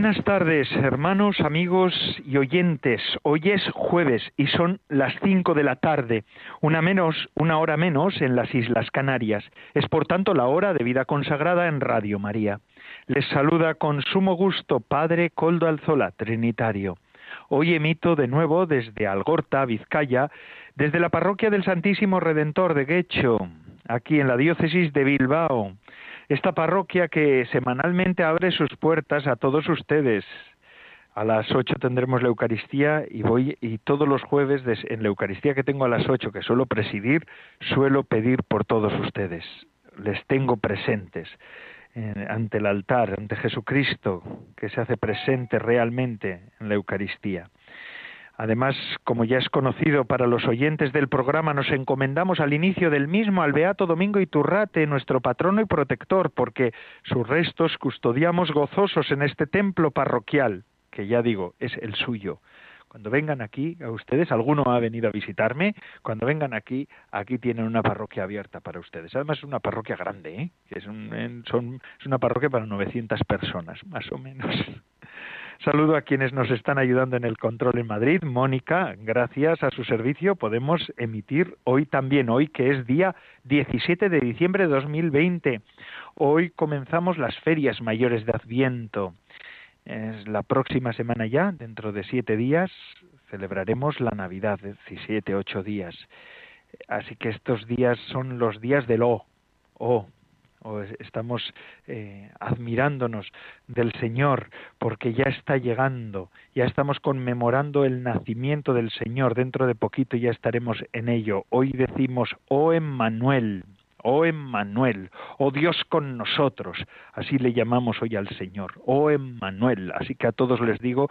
Buenas tardes, hermanos, amigos y oyentes. Hoy es jueves y son las cinco de la tarde, una menos, una hora menos en las Islas Canarias. Es por tanto la hora de vida consagrada en Radio María. Les saluda con sumo gusto Padre Coldo Alzola, Trinitario. Hoy emito de nuevo desde Algorta, Vizcaya, desde la parroquia del Santísimo Redentor de Guecho, aquí en la diócesis de Bilbao esta parroquia que semanalmente abre sus puertas a todos ustedes. A las ocho tendremos la Eucaristía y voy y todos los jueves en la Eucaristía que tengo a las ocho que suelo presidir, suelo pedir por todos ustedes. Les tengo presentes ante el altar, ante Jesucristo, que se hace presente realmente en la Eucaristía. Además, como ya es conocido para los oyentes del programa, nos encomendamos al inicio del mismo al Beato Domingo Iturrate, nuestro patrono y protector, porque sus restos custodiamos gozosos en este templo parroquial, que ya digo, es el suyo. Cuando vengan aquí, a ustedes, alguno ha venido a visitarme, cuando vengan aquí, aquí tienen una parroquia abierta para ustedes. Además es una parroquia grande, ¿eh? es, son, es una parroquia para 900 personas, más o menos. Saludo a quienes nos están ayudando en el control en Madrid. Mónica, gracias a su servicio podemos emitir hoy también, hoy que es día 17 de diciembre de 2020. Hoy comenzamos las ferias mayores de Adviento. Es la próxima semana ya, dentro de siete días, celebraremos la Navidad, 17, ocho días. Así que estos días son los días del O. O, o estamos eh, admirándonos del Señor porque ya está llegando, ya estamos conmemorando el nacimiento del Señor, dentro de poquito ya estaremos en ello. Hoy decimos, oh Emmanuel, oh Emmanuel, oh Dios con nosotros, así le llamamos hoy al Señor, oh Emmanuel, así que a todos les digo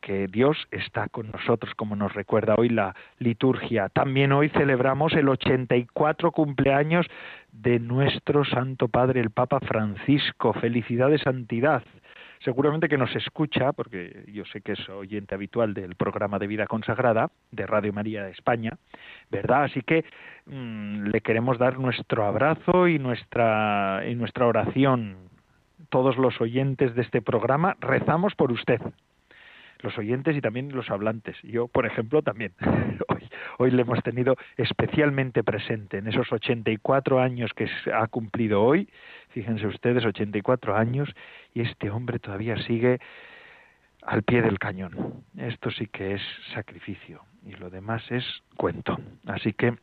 que Dios está con nosotros, como nos recuerda hoy la liturgia. También hoy celebramos el 84 cumpleaños de nuestro Santo Padre, el Papa Francisco. Felicidades, santidad. Seguramente que nos escucha, porque yo sé que es oyente habitual del programa de vida consagrada de Radio María de España, ¿verdad? Así que mm, le queremos dar nuestro abrazo y nuestra, y nuestra oración. Todos los oyentes de este programa rezamos por usted, los oyentes y también los hablantes. Yo, por ejemplo, también. hoy le hemos tenido especialmente presente en esos 84 años que ha cumplido hoy. Fíjense ustedes, 84 años y este hombre todavía sigue al pie del cañón. Esto sí que es sacrificio y lo demás es cuento. Así que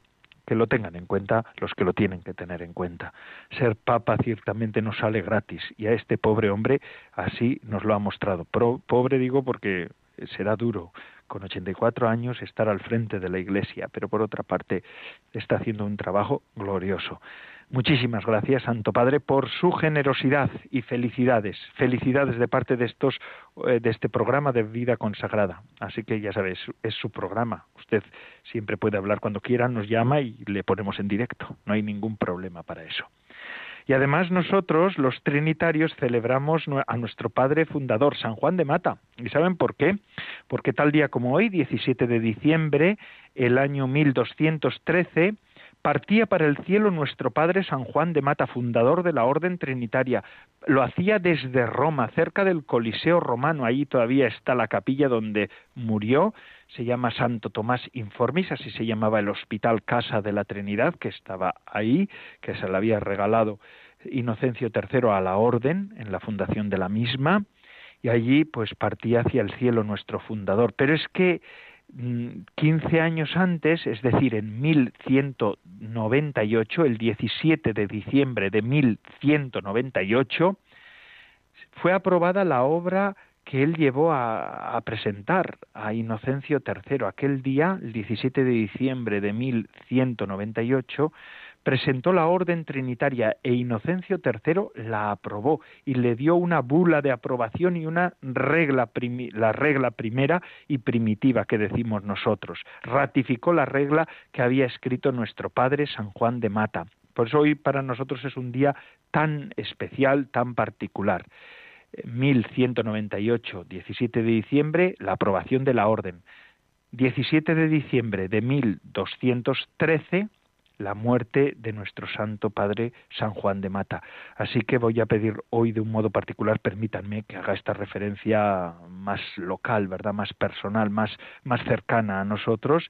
que lo tengan en cuenta los que lo tienen que tener en cuenta. Ser papa ciertamente no sale gratis y a este pobre hombre así nos lo ha mostrado. pobre digo porque será duro con 84 años estar al frente de la Iglesia, pero por otra parte está haciendo un trabajo glorioso. Muchísimas gracias, Santo Padre, por su generosidad y felicidades. Felicidades de parte de estos eh, de este programa de vida consagrada. Así que ya sabes, es su programa. Usted siempre puede hablar cuando quiera, nos llama y le ponemos en directo. No hay ningún problema para eso. Y además nosotros, los trinitarios, celebramos a nuestro padre fundador, San Juan de Mata. ¿Y saben por qué? Porque tal día como hoy, 17 de diciembre, el año 1213, partía para el cielo nuestro Padre San Juan de Mata, fundador de la Orden Trinitaria. Lo hacía desde Roma, cerca del Coliseo romano. Ahí todavía está la capilla donde murió. Se llama Santo Tomás Informis, así se llamaba el Hospital Casa de la Trinidad, que estaba ahí, que se le había regalado Inocencio III a la Orden en la fundación de la misma. Y allí pues partía hacia el cielo nuestro fundador. Pero es que 15 mm, años antes, es decir, en 1198, el 17 de diciembre de 1198, fue aprobada la obra que él llevó a, presentar a Inocencio III. Aquel día, el 17 de diciembre de 1198, presentó la orden trinitaria e Inocencio III la aprobó y le dio una bula de aprobación y una regla, la regla primera y primitiva que decimos nosotros. Ratificó la regla que había escrito nuestro padre San Juan de Mata Por eso hoy para nosotros es un día tan especial, tan particular. 1198, 17 de diciembre, la aprobación de la orden. 17 de diciembre de 1213, la muerte de nuestro Santo Padre San Juan de Mata. Así que voy a pedir hoy de un modo particular, permítanme que haga esta referencia más local, ¿verdad? Más personal, más, más cercana a nosotros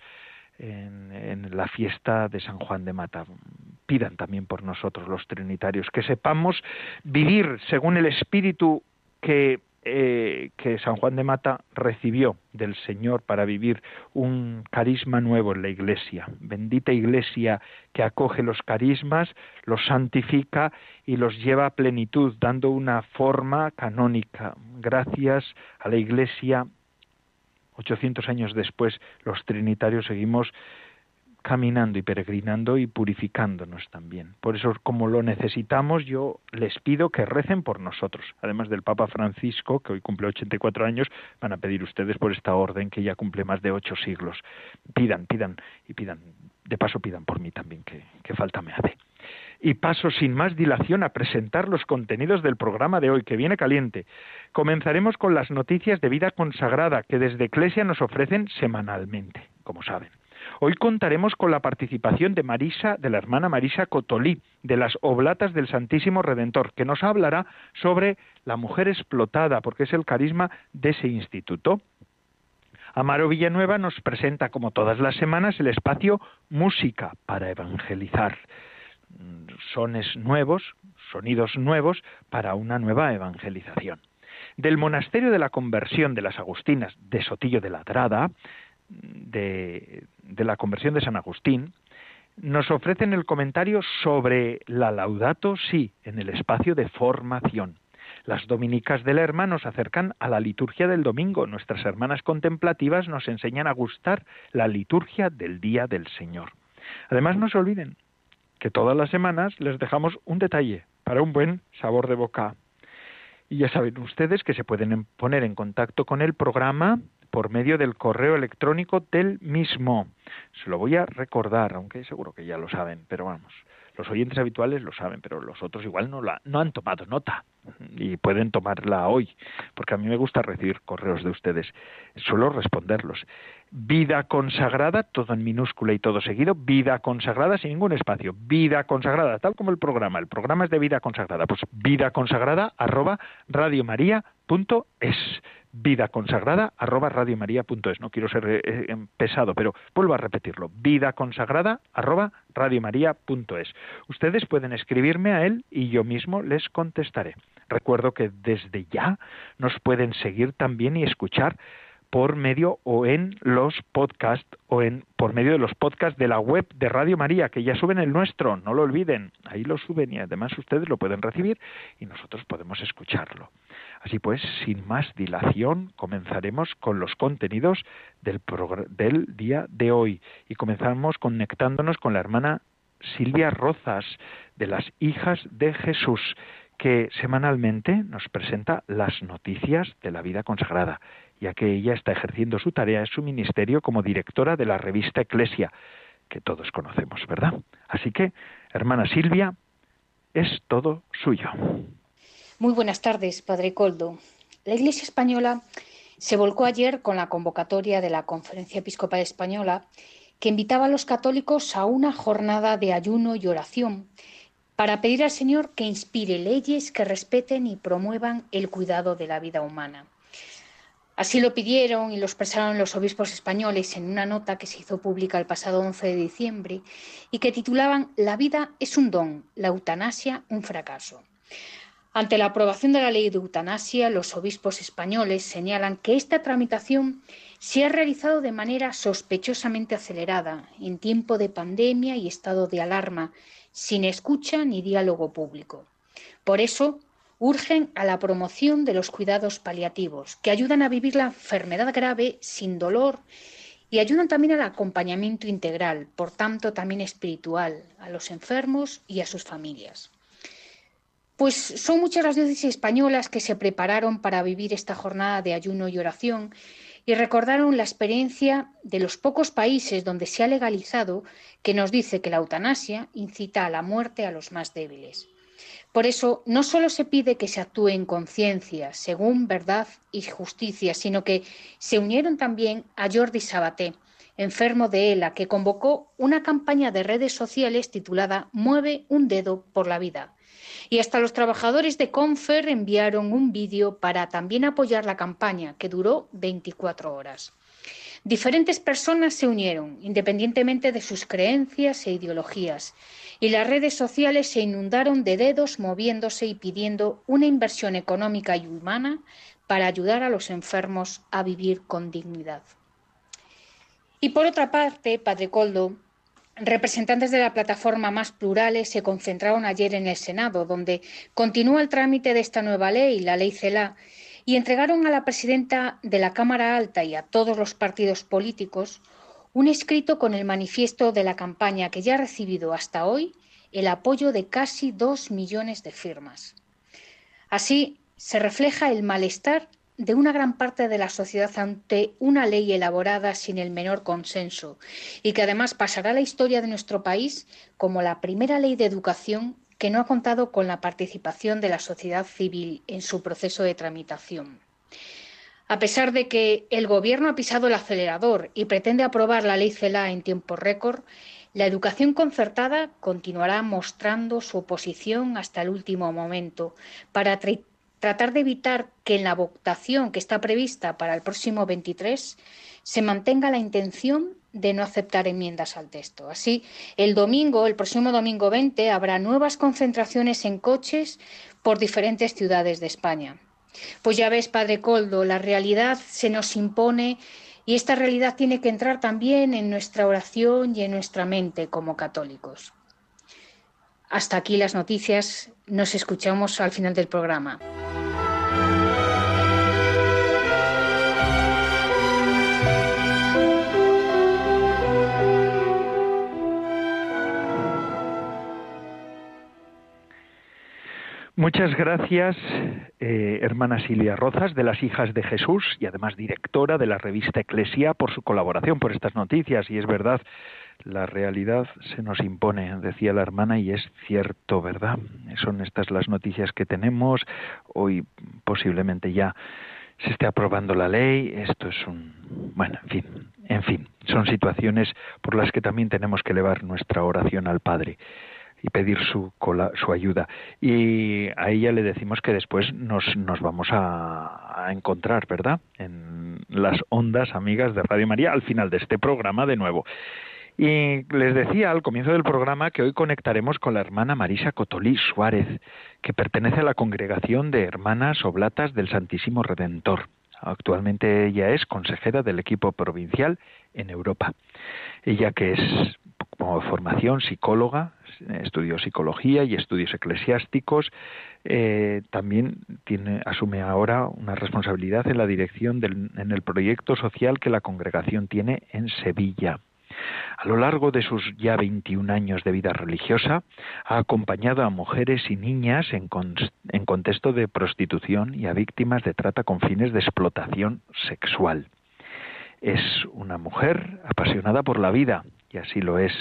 en, la fiesta de San Juan de Mata. Pidan también por nosotros los trinitarios, que sepamos vivir según el espíritu que eh, que San Juan de Mata recibió del Señor para vivir un carisma nuevo en la Iglesia. Bendita Iglesia que acoge los carismas, los santifica y los lleva a plenitud, dando una forma canónica. Gracias a la Iglesia, 800 años después, los trinitarios seguimos caminando y peregrinando y purificándonos también. Por eso, como lo necesitamos, yo les pido que recen por nosotros. Además del Papa Francisco, que hoy cumple 84 años, van a pedir ustedes por esta orden que ya cumple más de ocho siglos. Pidan, pidan y pidan. De paso, pidan por mí también, que, que falta me hace. Y paso sin más dilación a presentar los contenidos del programa de hoy, que viene caliente. Comenzaremos con las noticias de vida consagrada que desde Eclesia nos ofrecen semanalmente, como saben. Hoy contaremos con la participación de Marisa, de la hermana Marisa Cotolí, de las Oblatas del Santísimo Redentor, que nos hablará sobre la mujer explotada, porque es el carisma de ese instituto. Amaro Villanueva nos presenta, como todas las semanas, el espacio Música para Evangelizar. Sones nuevos, sonidos nuevos para una nueva evangelización. Del Monasterio de la Conversión de las Agustinas de Sotillo de Ladrada de, de la conversión de San Agustín, nos ofrecen el comentario sobre la Laudato Si en el espacio de formación. Las dominicas del Lerma nos acercan a la liturgia del domingo. Nuestras hermanas contemplativas nos enseñan a gustar la liturgia del día del Señor. Además, no se olviden que todas las semanas les dejamos un detalle para un buen sabor de boca. Y ya saben ustedes que se pueden poner en contacto con el programa por medio del correo electrónico del mismo. Se lo voy a recordar, aunque seguro que ya lo saben, pero vamos, los oyentes habituales lo saben, pero los otros igual no, la, no han tomado nota y pueden tomarla hoy, porque a mí me gusta recibir correos de ustedes, suelo responderlos. Vida consagrada, todo en minúscula y todo seguido, vida consagrada sin ningún espacio, vida consagrada, tal como el programa, el programa es de vida consagrada, pues vida consagrada arroba radiomaria.es vida consagrada arroba radiomaria.es. No quiero ser eh, eh, pesado, pero vuelvo a repetirlo. Vida consagrada arroba radiomaria.es. Ustedes pueden escribirme a él y yo mismo les contestaré. Recuerdo que desde ya nos pueden seguir también y escuchar por medio o en los podcasts o en por medio de los podcasts de la web de Radio María que ya suben el nuestro, no lo olviden, ahí lo suben y además ustedes lo pueden recibir y nosotros podemos escucharlo. Así pues, sin más dilación, comenzaremos con los contenidos del, del día de hoy y comenzamos conectándonos con la hermana Silvia Rozas de las Hijas de Jesús, que semanalmente nos presenta las noticias de la vida consagrada, ya que ella está ejerciendo su tarea en su ministerio como directora de la revista Eclesia, que todos conocemos, ¿verdad? Así que, hermana Silvia, es todo suyo. Muy buenas tardes, Padre Coldo. La Iglesia española se volcó ayer con la convocatoria de la Conferencia Episcopal Española que invitaba a los católicos a una jornada de ayuno y oración para pedir al Señor que inspire leyes que respeten y promuevan el cuidado de la vida humana. Así lo pidieron y lo expresaron los obispos españoles en una nota que se hizo pública el pasado 11 de diciembre y que titulaban La vida es un don, la eutanasia un fracaso. Ante la aprobación de la ley de eutanasia, los obispos españoles señalan que esta tramitación se ha realizado de manera sospechosamente acelerada, en tiempo de pandemia y estado de alarma, sin escucha ni diálogo público. Por eso, urgen a la promoción de los cuidados paliativos, que ayudan a vivir la enfermedad grave sin dolor y ayudan también al acompañamiento integral, por tanto también espiritual, a los enfermos y a sus familias. Pues son muchas las diócesis españolas que se prepararon para vivir esta jornada de ayuno y oración y recordaron la experiencia de los pocos países donde se ha legalizado que nos dice que la eutanasia incita a la muerte a los más débiles. Por eso, no solo se pide que se actúe en conciencia, según verdad y justicia, sino que se unieron también a Jordi Sabaté, enfermo de ELA, que convocó una campaña de redes sociales titulada Mueve un dedo por la vida. Y hasta los trabajadores de Confer enviaron un vídeo para también apoyar la campaña, que duró 24 horas. Diferentes personas se unieron, independientemente de sus creencias e ideologías, y las redes sociales se inundaron de dedos moviéndose y pidiendo una inversión económica y humana para ayudar a los enfermos a vivir con dignidad. Y por otra parte, Padre Coldo, representantes de la plataforma Más Plurales se concentraron ayer en el Senado, donde continúa el trámite de esta nueva ley, la ley CELA, y entregaron a la presidenta de la Cámara Alta y a todos los partidos políticos un escrito con el manifiesto de la campaña que ya ha recibido hasta hoy el apoyo de casi dos millones de firmas. Así se refleja el malestar de una gran parte de la sociedad ante una ley elaborada sin el menor consenso y que además pasará a la historia de nuestro país como la primera ley de educación que no ha contado con la participación de la sociedad civil en su proceso de tramitación. A pesar de que el Gobierno ha pisado el acelerador y pretende aprobar la ley CELA en tiempo récord, la educación concertada continuará mostrando su oposición hasta el último momento para tratar de evitar que en la votación que está prevista para el próximo 23 se mantenga la intención de no aceptar enmiendas al texto. Así, el domingo, el próximo domingo 20, habrá nuevas concentraciones en coches por diferentes ciudades de España. Pues ya ves, Padre Coldo, la realidad se nos impone y esta realidad tiene que entrar también en nuestra oración y en nuestra mente como católicos. Hasta aquí las noticias. Nos escuchamos al final del programa. Muchas gracias, eh, hermana Silvia Rozas, de las Hijas de Jesús y además directora de la revista Eclesia, por su colaboración, por estas noticias. Y es verdad, la realidad se nos impone, decía la hermana, y es cierto, ¿verdad? Son estas las noticias que tenemos. Hoy posiblemente ya se esté aprobando la ley. Esto es un. Bueno, en fin, en fin, son situaciones por las que también tenemos que elevar nuestra oración al Padre y pedir su, su ayuda. Y a ella le decimos que después nos, nos vamos a, a, encontrar, ¿verdad? En las ondas amigas de Radio María al final de este programa de nuevo. Y les decía al comienzo del programa que hoy conectaremos con la hermana Marisa Cotolí Suárez, que pertenece a la congregación de hermanas oblatas del Santísimo Redentor. Actualmente ella es consejera del equipo provincial en Europa. Ella que es como formación psicóloga, estudió psicología y estudios eclesiásticos, eh, también asume ahora una responsabilidad en la dirección del, en el proyecto social que la congregación tiene en Sevilla. A lo largo de sus ya 21 años de vida religiosa, ha acompañado a mujeres y niñas en, en contexto de prostitución y a víctimas de trata con fines de explotación sexual. Es una mujer apasionada por la vida, y así lo es,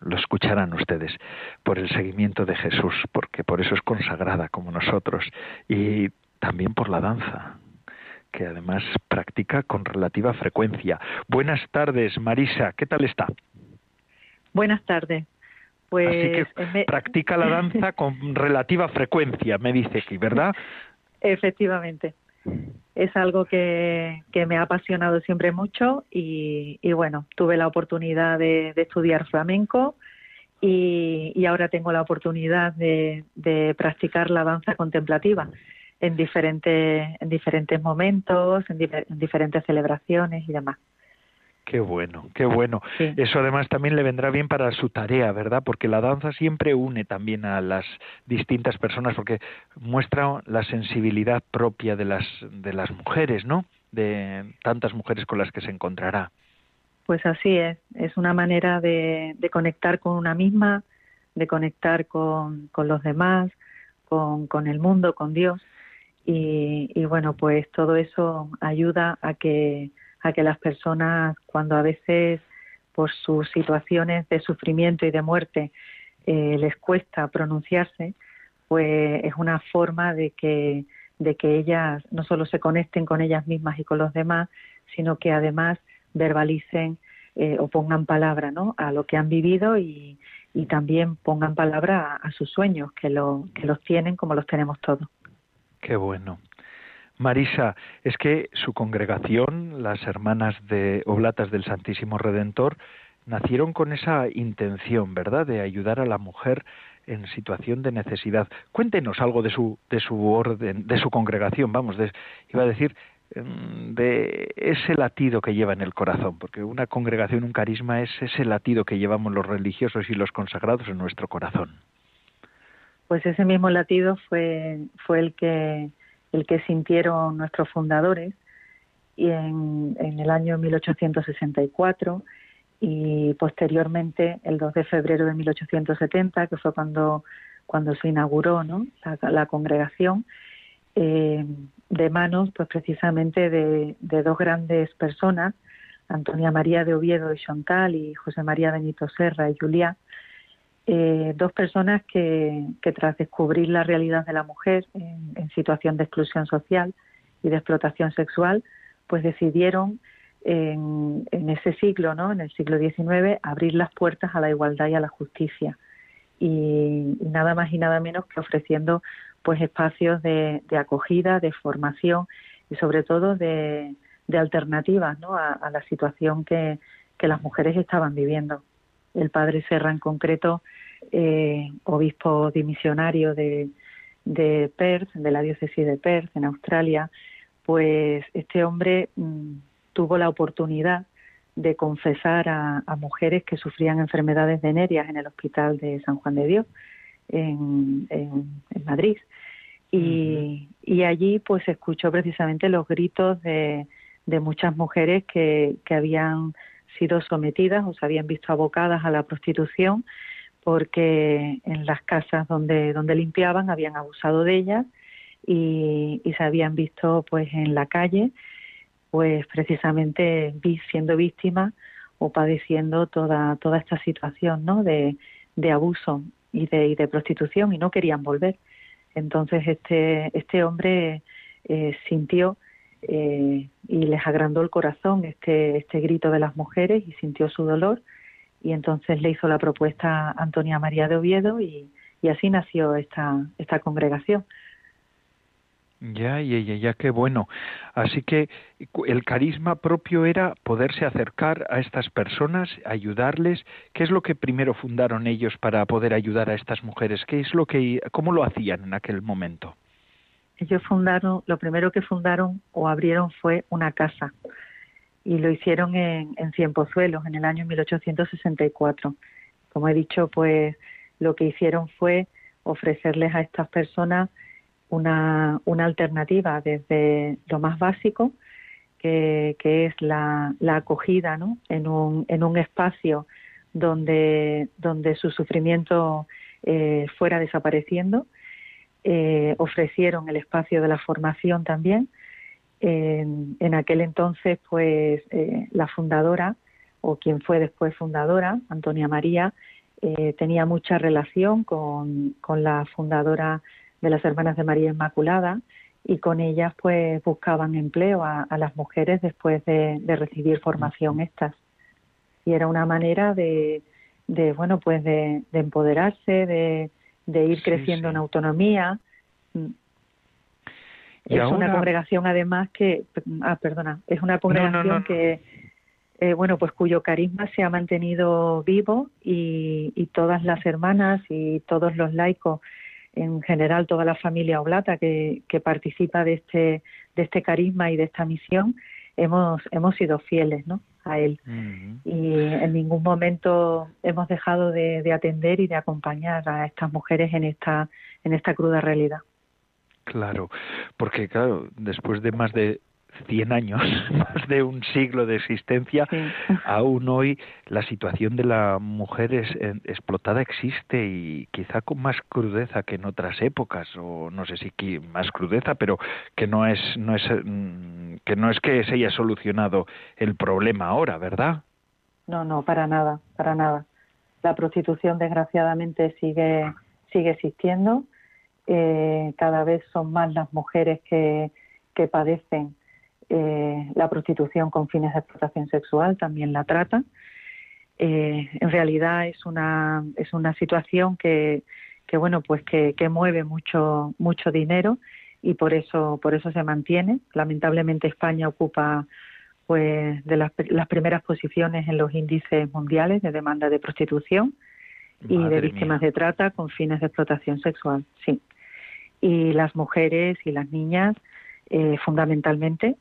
lo escucharán ustedes, por el seguimiento de Jesús, porque por eso es consagrada como nosotros, y también por la danza, que además practica con relativa frecuencia. Buenas tardes, Marisa, ¿qué tal está? Buenas tardes. Pues Así que practica la danza con relativa frecuencia, me dice aquí, ¿verdad? Efectivamente es algo que, me ha apasionado siempre mucho y, bueno, tuve la oportunidad de, estudiar flamenco y, ahora tengo la oportunidad de, practicar la danza contemplativa en diferentes, en diferentes momentos, en diferentes celebraciones y demás. Qué bueno, qué bueno. Eso además también le vendrá bien para su tarea, ¿verdad? Porque la danza siempre une también a las distintas personas, porque muestra la sensibilidad propia de las de las mujeres, ¿no? De tantas mujeres con las que se encontrará. Pues así es. Es una manera de, conectar con una misma, de conectar con, con los demás, con, con el mundo, con Dios. Y, y bueno, pues todo eso ayuda a que a que las personas cuando a veces por sus situaciones de sufrimiento y de muerte eh, les cuesta pronunciarse, pues es una forma de que, de que ellas no solo se conecten con ellas mismas y con los demás, sino que además verbalicen eh, o pongan palabra ¿no? a lo que han vivido y, y también pongan palabra a, sus sueños, que, lo, que los tienen como los tenemos todos. Qué bueno. Marisa, es que su congregación, las hermanas de Oblatas del Santísimo Redentor, nacieron con esa intención, ¿verdad?, de ayudar a la mujer en situación de necesidad. Cuéntenos algo de su de su orden, de su congregación, vamos, iba a decir em, de ese latido que lleva en el corazón, porque una congregación, un carisma es ese latido que llevamos los religiosos y los consagrados en nuestro corazón. Pues ese mismo latido fue fue el que el que sintieron nuestros fundadores y en, el año 1864 y posteriormente el 2 de febrero de 1870, que fue cuando, cuando se inauguró ¿no? la, congregación, eh, de manos pues precisamente de, dos grandes personas, Antonia María de Oviedo y Chantal y José María Benito Serra y Juliá, eh, dos personas que, que, tras descubrir la realidad de la mujer en, situación de exclusión social y de explotación sexual, pues decidieron en, en, ese siglo, ¿no? en el siglo XIX, abrir las puertas a la igualdad y a la justicia. Y, nada más y nada menos que ofreciendo pues espacios de, acogida, de formación y sobre todo de, alternativas ¿no? a, la situación que, que las mujeres estaban viviendo el padre Serra en concreto, eh, obispo dimisionario de, de Perth, de la diócesis de Perth, en Australia, pues este hombre mm, tuvo la oportunidad de confesar a, mujeres que sufrían enfermedades venéreas en el hospital de San Juan de Dios, en, Madrid. Y, y, allí pues escuchó precisamente los gritos de, de muchas mujeres que, que habían sido sometidas o se habían visto abocadas a la prostitución porque en las casas donde, donde limpiaban habían abusado de ellas y, se habían visto pues en la calle pues precisamente siendo víctimas o padeciendo toda, toda esta situación ¿no? de, de abuso y de, y de prostitución y no querían volver. Entonces este, este hombre eh, sintió eh, y les agrandó el corazón este, este grito de las mujeres y sintió su dolor y entonces le hizo la propuesta a Antonia María de Oviedo y, así nació esta, esta congregación. Ya, ya, ya, ya, qué bueno. Así que el carisma propio era poderse acercar a estas personas, ayudarles. ¿Qué es lo que primero fundaron ellos para poder ayudar a estas mujeres? ¿Qué es lo que, cómo lo hacían en aquel momento? Ellos fundaron, lo primero que fundaron o abrieron fue una casa y lo hicieron en, en Cienpozuelos en el año 1864. Como he dicho, pues lo que hicieron fue ofrecerles a estas personas una, una alternativa desde lo más básico, que, que es la, la acogida ¿no? en, un, en un espacio donde, donde su sufrimiento eh, fuera desapareciendo eh, ofrecieron el espacio de la formación también. En, aquel entonces, pues eh, la fundadora, o quien fue después fundadora, Antonia María, eh, tenía mucha relación con, la fundadora de las Hermanas de María Inmaculada y con ellas pues buscaban empleo a, las mujeres después de, recibir formación estas. Y era una manera de, de bueno, pues de empoderarse, de, de ir creciendo en autonomía. Mm. es una congregación además que, ah, perdona, es una congregación que, eh, bueno, pues cuyo carisma se ha mantenido vivo y, y, todas las hermanas y todos los laicos, en general toda la familia oblata que, que participa de este, de este carisma y de esta misión, hemos, hemos sido fieles, ¿no? A él. Y en ningún momento hemos dejado de, atender y de acompañar a estas mujeres en esta, en esta cruda realidad. Claro, porque claro, después de más de 100 años, más de un siglo de existencia, aún hoy la situación de la mujer es, explotada existe y quizá con más crudeza que en otras épocas, o no sé si más crudeza, pero que no es, no es mm, que no es que se haya solucionado el problema ahora, ¿verdad? No, no, para nada, para nada. La prostitución, desgraciadamente, sigue, sigue existiendo. Eh, cada vez son más las mujeres que, que padecen eh, la prostitución con fines de explotación sexual, también la trata. Eh, en realidad es una, es una situación que, que bueno, pues que, que mueve mucho, mucho dinero y por eso, por eso se mantiene. Lamentablemente España ocupa pues de las, las primeras posiciones en los índices mundiales de demanda de prostitución y de víctimas de trata con fines de explotación sexual, sí. Y las mujeres y las niñas, eh, fundamentalmente,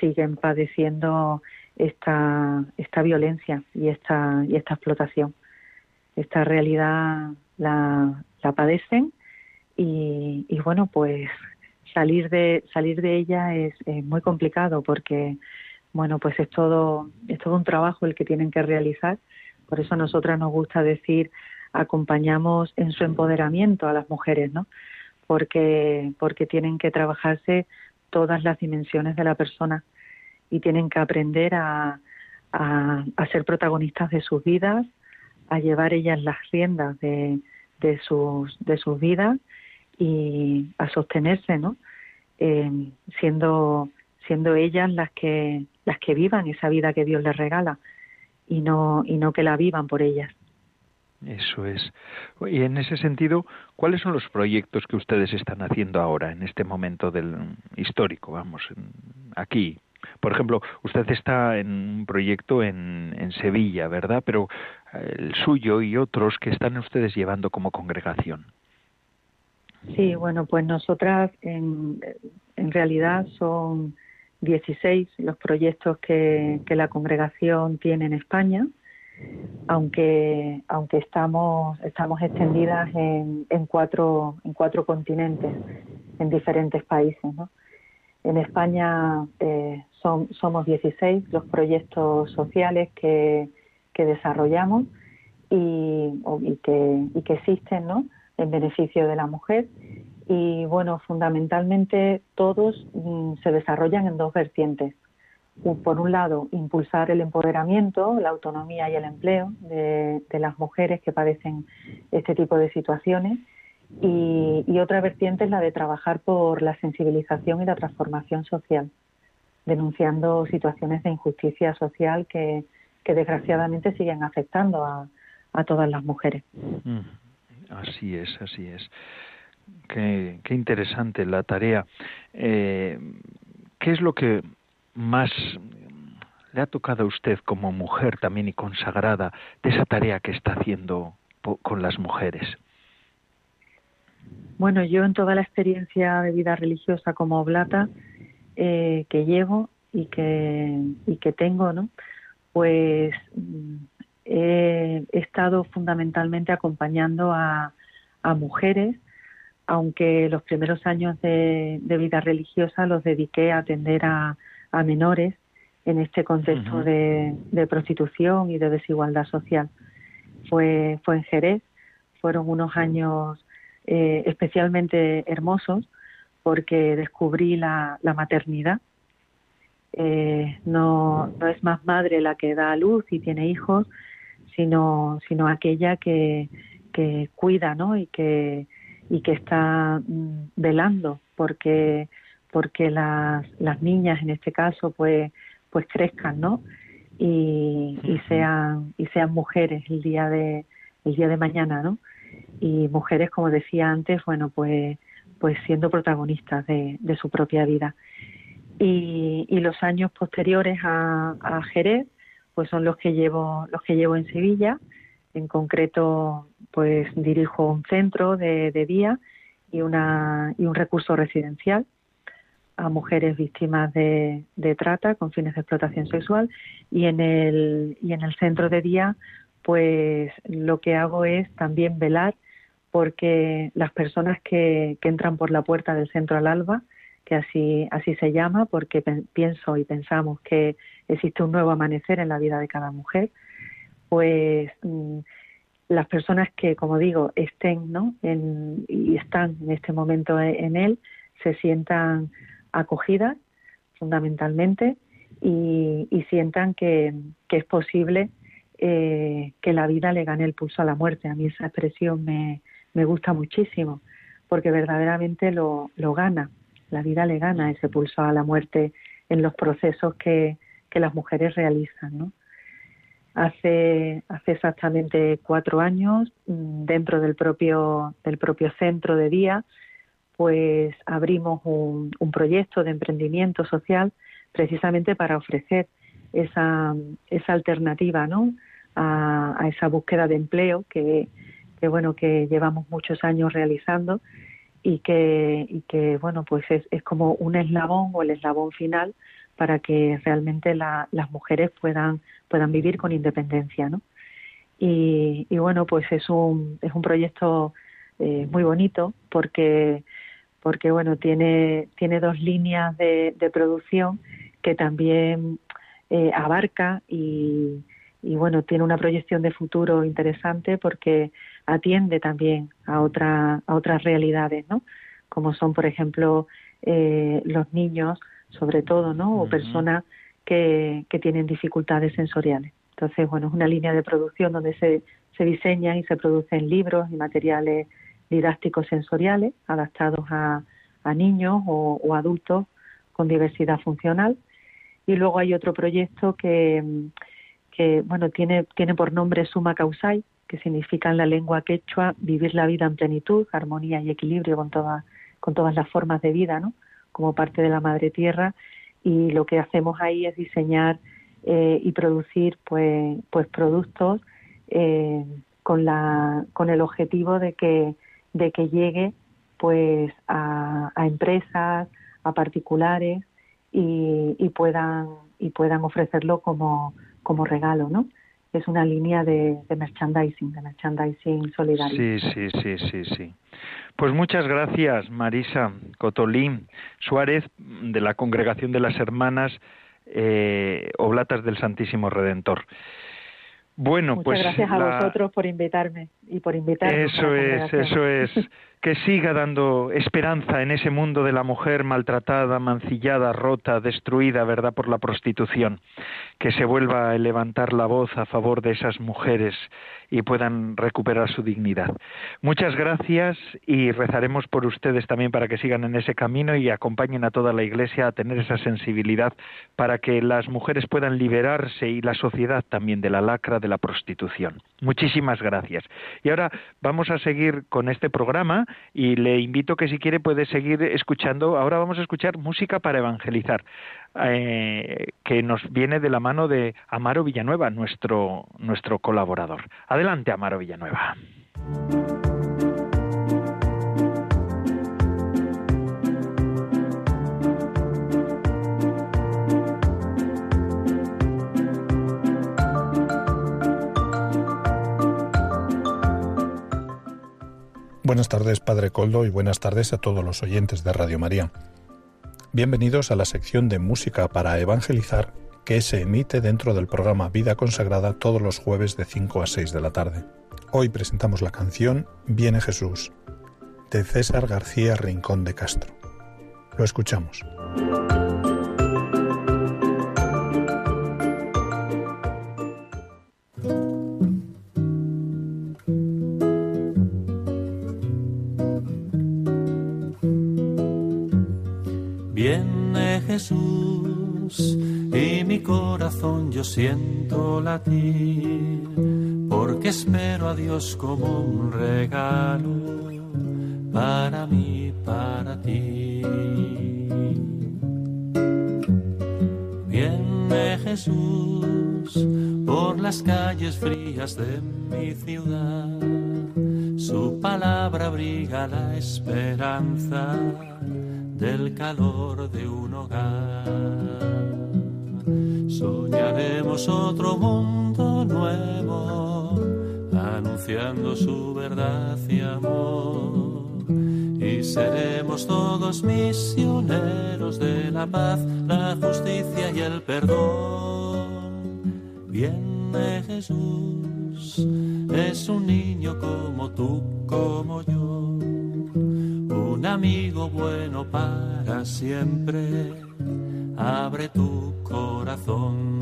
siguen padeciendo esta, esta violencia y esta, y esta explotación. Esta realidad la, la padecen y, y, bueno, pues salir de, salir de ella es, es muy complicado porque bueno, pues es todo, es todo un trabajo el que tienen que realizar. Por eso a nosotras nos gusta decir acompañamos en su empoderamiento a las mujeres, ¿no? Porque, porque tienen que trabajarse todas las dimensiones de la persona y tienen que aprender a, a, ser protagonistas de sus vidas, a llevar ellas las riendas de, sus, vidas y a sostenerse, ¿no? Siendo, siendo ellas las que las que vivan esa vida que Dios les regala y no, y no que la vivan por ellas. Eso es. Y en ese sentido, ¿cuáles son los proyectos que ustedes están haciendo ahora, en este momento del histórico, vamos, aquí? Por ejemplo, usted está en un proyecto en, en Sevilla, ¿verdad? Pero eh, el suyo y otros que están ustedes llevando como congregación. Sí, bueno, pues nosotras en, en realidad son 16 los proyectos que, la congregación tiene en España, aunque, aunque estamos, estamos extendidas en, en, cuatro, en cuatro continentes, en diferentes países. En España eh, somos 16 los proyectos sociales que, que desarrollamos y, que, que existen ¿no? en beneficio de la mujer y bueno, fundamentalmente todos mm, se desarrollan en dos vertientes. Por un lado, impulsar el empoderamiento, la autonomía y el empleo de, las mujeres que padecen este tipo de situaciones. Y, otra vertiente es la de trabajar por la sensibilización y la transformación social, denunciando situaciones de injusticia social que, desgraciadamente siguen afectando a, todas las mujeres. Mm, así es, así es. Qué, interesante la tarea. Eh, ¿Qué es lo que más le ha tocado a usted como mujer también y consagrada de esa tarea que está haciendo con las mujeres? Bueno, yo en toda la experiencia de vida religiosa como oblata eh, que llevo y que, y que tengo, ¿no? Pues mm, he, estado fundamentalmente acompañando a, a mujeres aunque los primeros años de, vida religiosa los dediqué a atender a, menores en este contexto de, prostitución y de desigualdad social. Fue, fue en Jerez, fueron unos años eh, especialmente hermosos porque descubrí la, maternidad. Eh, no, no es más madre la que da a luz y tiene hijos, sino, sino aquella que, que cuida ¿no? y que y que está mm, velando porque porque las, las niñas en este caso pues pues crezcan no y, y sean y sean mujeres el día de el día de mañana no y mujeres como decía antes bueno pues pues siendo protagonistas de, de su propia vida. Y, y los años posteriores a, a Jerez pues son los que llevo los que llevo en Sevilla. En concreto, pues dirijo un centro de, día y, una, y un recurso residencial a mujeres víctimas de, trata con fines de explotación sexual y en el y en el centro de día pues lo que hago es también velar porque las personas que, que entran por la puerta del centro al alba que así así se llama porque pienso y pensamos que existe un nuevo amanecer en la vida de cada mujer pues mm, las personas que, como digo, estén ¿no? y están en este momento en él, se sientan acogidas fundamentalmente y, sientan que, es posible eh, que la vida le gane el pulso a la muerte. A mí esa expresión me, gusta muchísimo porque verdaderamente lo, gana. La vida le gana ese pulso a la muerte en los procesos que, las mujeres realizan. Hace, hace exactamente cuatro años, mm, dentro del propio, del propio centro de día, pues abrimos un, un proyecto de emprendimiento social precisamente para ofrecer esa, esa alternativa ¿no? a, esa búsqueda de empleo que, que, bueno que llevamos muchos años realizando y que, y que bueno pues es, es como un eslabón o el eslabón final para que realmente las mujeres puedan puedan vivir con independencia ¿no? y, y bueno pues es un es un proyecto eh, muy bonito porque porque bueno tiene tiene dos líneas de, de producción que también eh, abarca y, y bueno tiene una proyección de futuro interesante porque atiende también a otra a otras realidades no como son por ejemplo eh, los niños sobre todo, ¿no? O personas que, que tienen dificultades sensoriales. Entonces, bueno, es una línea de producción donde se, se diseñan y se producen libros y materiales didácticos sensoriales adaptados a, a niños o, adultos con diversidad funcional. Y luego hay otro proyecto que, que bueno, tiene, tiene por nombre Suma Causai, que significa en la lengua quechua vivir la vida en plenitud, armonía y equilibrio con todas, con todas las formas de vida, ¿no? como parte de la madre tierra y lo que hacemos ahí es diseñar eh, y producir pues pues productos eh, con la con el objetivo de que de que llegue pues a, empresas a particulares y, y, puedan y puedan ofrecerlo como como regalo no es una línea de, de merchandising de merchandising solidario. Sí sí sí sí sí. Pues muchas gracias, Marisa Cotolín Suárez, de la Congregación de las Hermanas eh, Oblatas del Santísimo Redentor. Bueno, Muchas pues gracias a vosotros por invitarme y por invitarme. Eso es, eso es. que siga dando esperanza en ese mundo de la mujer maltratada, mancillada, rota, destruida, ¿verdad?, por la prostitución. Que se vuelva a levantar la voz a favor de esas mujeres y puedan recuperar su dignidad. Muchas gracias y rezaremos por ustedes también para que sigan en ese camino y acompañen a toda la Iglesia a tener esa sensibilidad para que las mujeres puedan liberarse y la sociedad también de la lacra de la prostitución. Muchísimas gracias. Y ahora vamos a seguir con este programa y le invito que si quiere puede seguir escuchando. Ahora vamos a escuchar música para evangelizar, eh, que nos viene de la mano de Amaro Villanueva, nuestro, nuestro colaborador. Adelante, Amaro Villanueva. Buenas tardes, Padre Coldo, y buenas tardes a todos los oyentes de Radio María. Bienvenidos a la sección de música para evangelizar que se emite dentro del programa Vida Consagrada todos los jueves de 5 a 6 de la tarde. Hoy presentamos la canción Viene Jesús, de César García Rincón de Castro. Lo escuchamos. Latir porque espero a Dios como un regalo para mí, para ti. Viene Jesús por las calles frías de mi ciudad, su palabra abriga la esperanza del calor de un hogar. Soñaremos otro mundo nuevo, anunciando su verdad y amor. Y seremos todos misioneros de la paz, la justicia y el perdón. Viene Jesús, es un niño como tú, como yo un amigo bueno para siempre, abre tu corazón.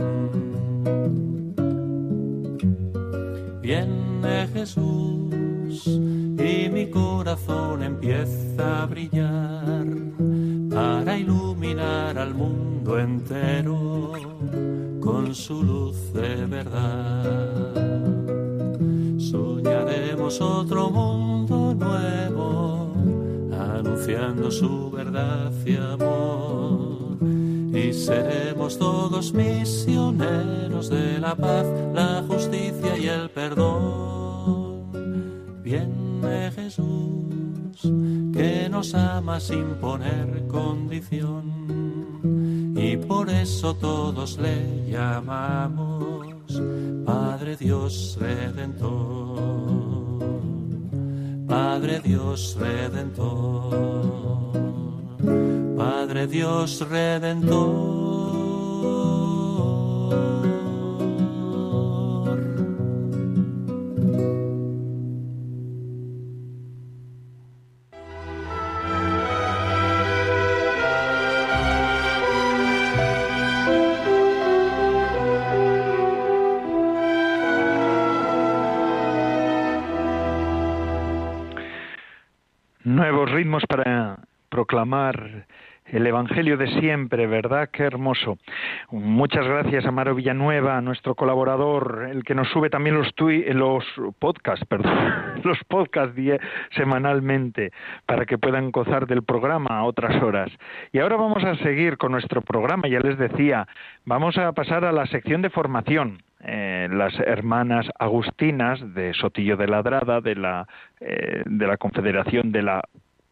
Viene Jesús y mi corazón empieza a brillar para iluminar al mundo entero con su luz de verdad. Soñaremos otro mundo nuevo, anunciando su verdad y amor. Seremos todos misioneros de la paz, la justicia y el perdón. Viene Jesús, que nos ama sin poner condición. Y por eso todos le llamamos Padre Dios Redentor. Padre Dios Redentor. Padre Dios Redentor. Nuevos ritmos para proclamar el Evangelio de siempre, ¿verdad? Qué hermoso. Muchas gracias a Maro Villanueva, nuestro colaborador, el que nos sube también los, los podcasts, perdón, los podcasts semanalmente para que puedan gozar del programa a otras horas. Y ahora vamos a seguir con nuestro programa, ya les decía, vamos a pasar a la sección de formación. Eh, las hermanas agustinas de Sotillo de Ladrada, de la, eh, de la Confederación de la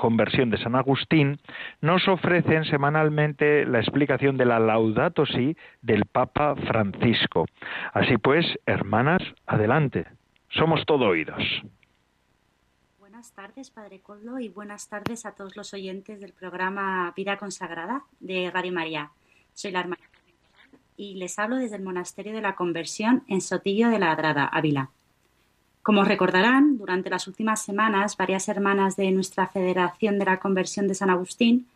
Conversión de San Agustín, nos ofrecen semanalmente la explicación de la Laudato Si del Papa Francisco. Así pues, hermanas, adelante. Somos todo oídos. Buenas tardes, Padre Coldo, y buenas tardes a todos los oyentes del programa Vida Consagrada de Radio María. Soy la hermana y les hablo desde el Monasterio de la Conversión en Sotillo de la Adrada, Ávila. Como recordarán, durante las últimas semanas, varias hermanas de nuestra Federación de la Conversión de San Agustín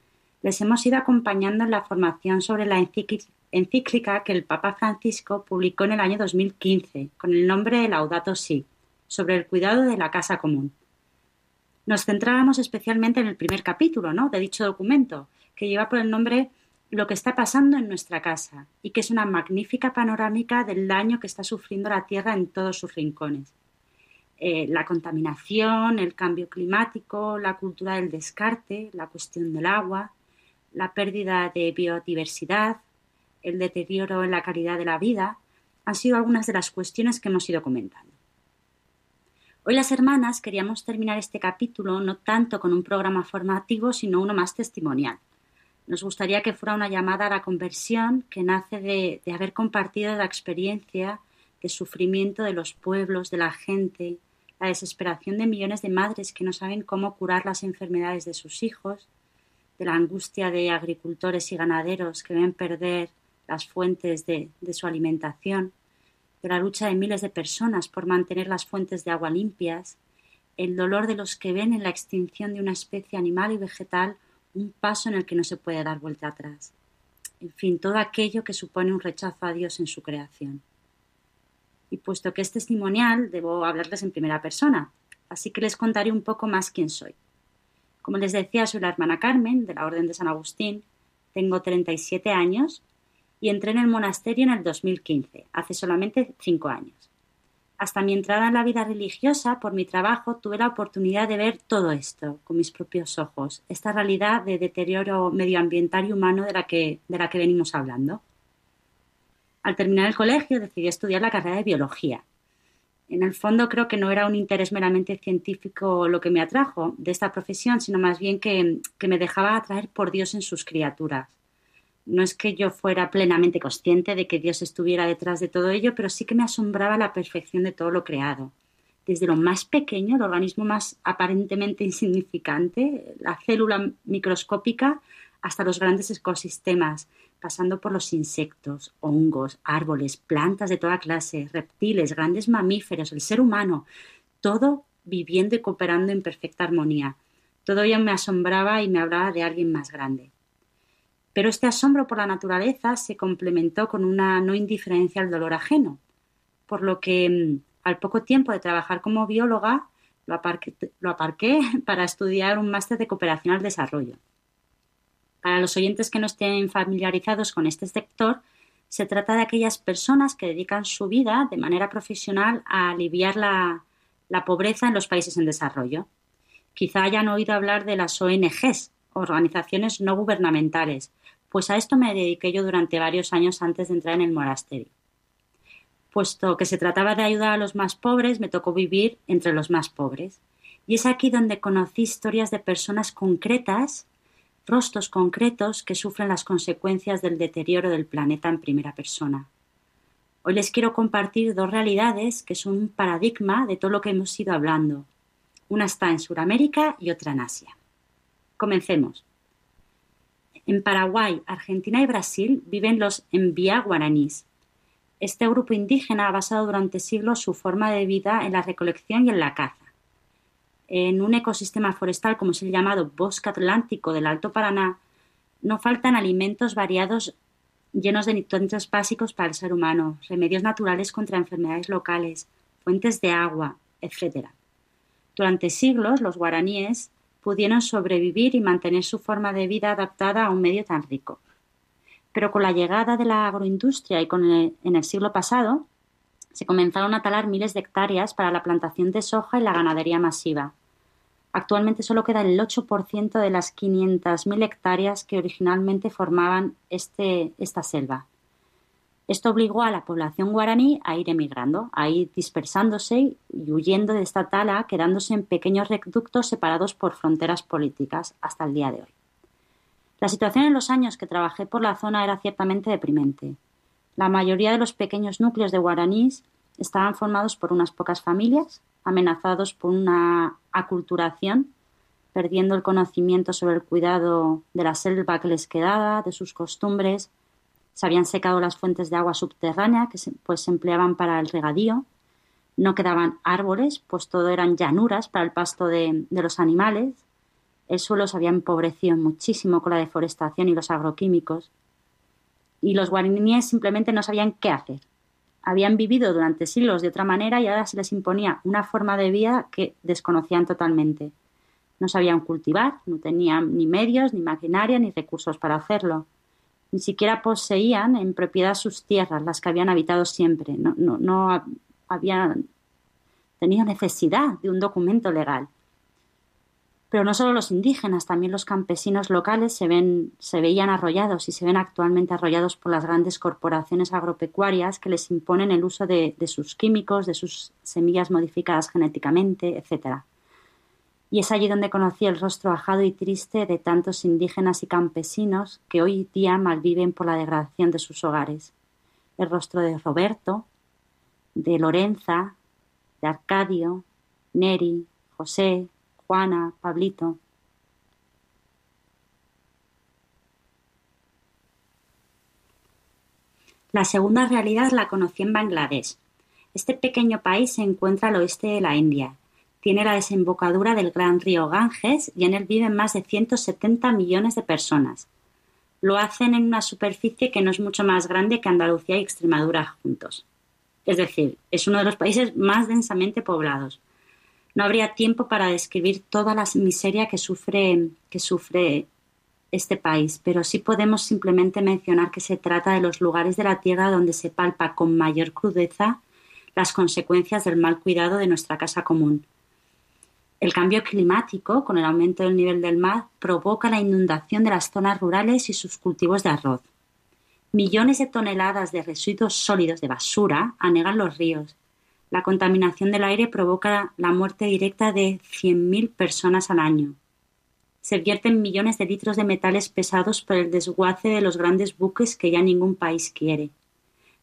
les hemos ido acompañando en la formación sobre la encíclica que el Papa Francisco publicó en el año 2015 con el nombre de Laudato Si, sobre el cuidado de la casa común. Nos centrábamos especialmente en el primer capítulo ¿no? de dicho documento, que lleva por el nombre Lo que está pasando en nuestra casa y que es una magnífica panorámica del daño que está sufriendo la Tierra en todos sus rincones. Eh, la contaminación, el cambio climático, la cultura del descarte, la cuestión del agua, la pérdida de biodiversidad, el deterioro en la calidad de la vida, han sido algunas de las cuestiones que hemos ido comentando. Hoy las hermanas queríamos terminar este capítulo no tanto con un programa formativo, sino uno más testimonial. Nos gustaría que fuera una llamada a la conversión que nace de, de haber compartido la experiencia de sufrimiento de los pueblos, de la gente, la desesperación de millones de madres que no saben cómo curar las enfermedades de sus hijos, de la angustia de agricultores y ganaderos que ven perder las fuentes de, de su alimentación, de la lucha de miles de personas por mantener las fuentes de agua limpias, el dolor de los que ven en la extinción de una especie animal y vegetal un paso en el que no se puede dar vuelta atrás. En fin, todo aquello que supone un rechazo a Dios en su creación y puesto que es testimonial, debo hablarles en primera persona, así que les contaré un poco más quién soy. Como les decía, soy la hermana Carmen, de la Orden de San Agustín, tengo 37 años y entré en el monasterio en el 2015, hace solamente cinco años. Hasta mi entrada en la vida religiosa, por mi trabajo, tuve la oportunidad de ver todo esto con mis propios ojos, esta realidad de deterioro medioambiental y humano de la que, de la que venimos hablando. Al terminar el colegio decidí estudiar la carrera de biología. En el fondo creo que no era un interés meramente científico lo que me atrajo de esta profesión, sino más bien que, me dejaba atraer por Dios en sus criaturas. No es que yo fuera plenamente consciente de que Dios estuviera detrás de todo ello, pero sí que me asombraba la perfección de todo lo creado. Desde lo más pequeño, el organismo más aparentemente insignificante, la célula microscópica, hasta los grandes ecosistemas, pasando por los insectos, hongos, árboles, plantas de toda clase, reptiles, grandes mamíferos, el ser humano, todo viviendo y cooperando en perfecta armonía. Todo ello me asombraba y me hablaba de alguien más grande. Pero este asombro por la naturaleza se complementó con una no indiferencia al dolor ajeno, por lo que mm, al poco tiempo de trabajar como bióloga lo aparqué, para estudiar un máster de cooperación al desarrollo. Para los oyentes que no estén familiarizados con este sector, se trata de aquellas personas que dedican su vida de manera profesional a aliviar la, pobreza en los países en desarrollo. Quizá hayan oído hablar de las ONGs, organizaciones no gubernamentales, pues a esto me dediqué yo durante varios años antes de entrar en el monasterio. Puesto que se trataba de ayudar a los más pobres, me tocó vivir entre los más pobres. Y es aquí donde conocí historias de personas concretas, rostros concretos que sufren las consecuencias del deterioro del planeta en primera persona. Hoy les quiero compartir dos realidades que son un paradigma de todo lo que hemos ido hablando. Una está en Sudamérica y otra en Asia. Comencemos. En Paraguay, Argentina y Brasil viven los envía guaraníes, este grupo indígena ha basado durante siglos su forma de vida en la recolección y en la caza. En un ecosistema forestal como es el llamado bosque atlántico del Alto Paraná, no faltan alimentos variados llenos de nutrientes básicos para el ser humano, remedios naturales contra enfermedades locales, fuentes de agua, etc. Durante siglos los guaraníes pudieron sobrevivir y mantener su forma de vida adaptada a un medio tan rico. Pero con la llegada de la agroindustria y con en el siglo pasado, se comenzaron a talar miles de hectáreas para la plantación de soja y la ganadería masiva. Actualmente solo queda el 8% de las 500.000 hectáreas que originalmente formaban este, esta selva. Esto obligó a la población guaraní a ir emigrando, a ir dispersándose y huyendo de esta tala, quedándose en pequeños reductos separados por fronteras políticas hasta el día de hoy. La situación en los años que trabajé por la zona era ciertamente deprimente. La mayoría de los pequeños núcleos de guaraníes estaban formados por unas pocas familias, amenazados por una aculturación, perdiendo el conocimiento sobre el cuidado de la selva que les quedaba, de sus costumbres. Se habían secado las fuentes de agua subterránea que se, pues se empleaban para el regadío. No quedaban árboles, pues todo eran llanuras para el pasto de los animales el suelo se había empobrecido muchísimo con la deforestación y los agroquímicos, y los guaraníes simplemente no sabían qué hacer. Habían vivido durante siglos de otra manera y ahora se les imponía una forma de vida que desconocían totalmente. No sabían cultivar, no tenían ni medios, ni maquinaria, ni recursos para hacerlo. Ni siquiera poseían en propiedad sus tierras, las que habían habitado siempre. No, no, no habían tenido necesidad de un documento legal. Pero no solo los indígenas, también los campesinos locales se, ven, se veían arrollados y se ven actualmente arrollados por las grandes corporaciones agropecuarias que les imponen el uso de, de sus químicos, de sus semillas modificadas genéticamente, etc. Y es allí donde conocí el rostro ajado y triste de tantos indígenas y campesinos que hoy día malviven por la degradación de sus hogares. El rostro de Roberto, de Lorenza, de Arcadio, Neri, José, Juana, Pablito. La segunda realidad la conocí en Bangladesh. Este pequeño país se encuentra al oeste de la India. Tiene la desembocadura del gran río Ganges y en él viven más de 170 millones de personas. Lo hacen en una superficie que no es mucho más grande que Andalucía y Extremadura juntos. Es decir, es uno de los países más densamente poblados. No habría tiempo para describir toda la miseria que sufre, que sufre este país, pero sí podemos simplemente mencionar que se trata de los lugares de la Tierra donde se palpa con mayor crudeza las consecuencias del mal cuidado de nuestra casa común. El cambio climático, con el aumento del nivel del mar, provoca la inundación de las zonas rurales y sus cultivos de arroz. Millones de toneladas de residuos sólidos de basura anegan los ríos la contaminación del aire provoca la muerte directa de 100.000 personas al año. Se vierten millones de litros de metales pesados por el desguace de los grandes buques que ya ningún país quiere.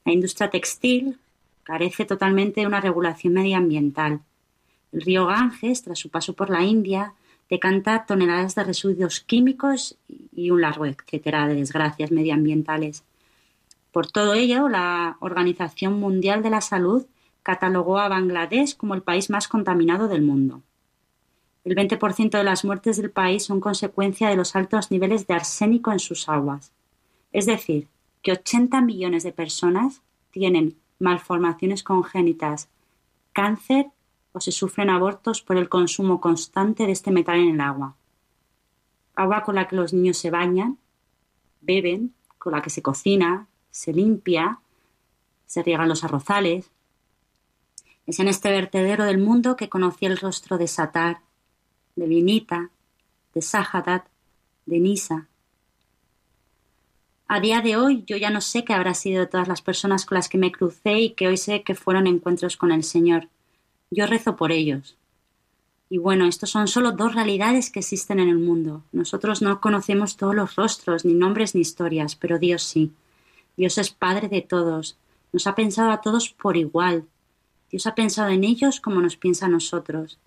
La industria textil carece totalmente de una regulación medioambiental. El río Ganges, tras su paso por la India, decanta toneladas de residuos químicos y un largo etcétera de desgracias medioambientales. Por todo ello, la Organización Mundial de la Salud catalogó a Bangladesh como el país más contaminado del mundo. El 20% de las muertes del país son consecuencia de los altos niveles de arsénico en sus aguas. Es decir, que 80 millones de personas tienen malformaciones congénitas, cáncer o se sufren abortos por el consumo constante de este metal en el agua. Agua con la que los niños se bañan, beben, con la que se cocina, se limpia, se riegan los arrozales. Es en este vertedero del mundo que conocí el rostro de Satar, de Vinita, de Sahadat, de Nisa. A día de hoy yo ya no sé qué habrá sido de todas las personas con las que me crucé y que hoy sé que fueron encuentros con el Señor. Yo rezo por ellos. Y bueno, estos son solo dos realidades que existen en el mundo. Nosotros no conocemos todos los rostros, ni nombres, ni historias, pero Dios sí. Dios es Padre de todos. Nos ha pensado a todos por igual. Dios ha pensado en ellos como nos piensa a nosotros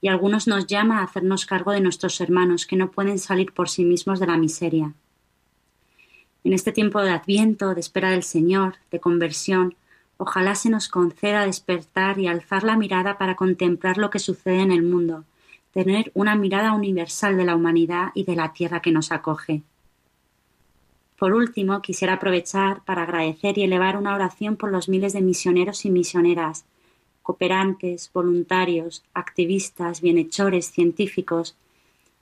y algunos nos llama a hacernos cargo de nuestros hermanos que no pueden salir por sí mismos de la miseria. En este tiempo de adviento, de espera del Señor, de conversión, ojalá se nos conceda despertar y alzar la mirada para contemplar lo que sucede en el mundo, tener una mirada universal de la humanidad y de la tierra que nos acoge. Por último, quisiera aprovechar para agradecer y elevar una oración por los miles de misioneros y misioneras cooperantes, voluntarios, activistas, bienhechores, científicos,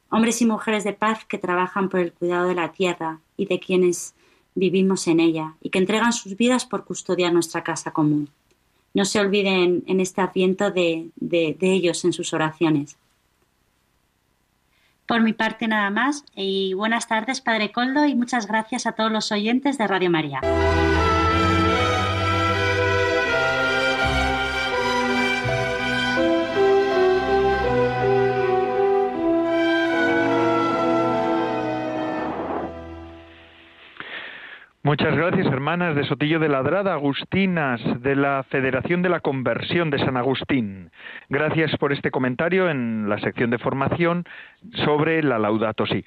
hombres y mujeres de paz que trabajan por el cuidado de la tierra y de quienes vivimos en ella y que entregan sus vidas por custodiar nuestra casa común. No se olviden en este adviento de, de ellos en sus oraciones. Por mi parte nada más y buenas tardes Padre Coldo y muchas gracias a todos los oyentes de Radio María. Muchas gracias, hermanas de Sotillo de Ladrada, Agustinas, de la Federación de la Conversión de San Agustín. Gracias por este comentario en la sección de formación sobre la Laudato Si.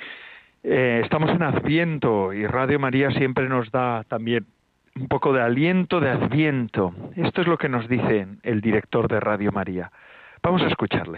Eh, estamos en Adviento y Radio María siempre nos da también un poco de aliento de Adviento. Esto es lo que nos dice el director de Radio María. Vamos a escucharle.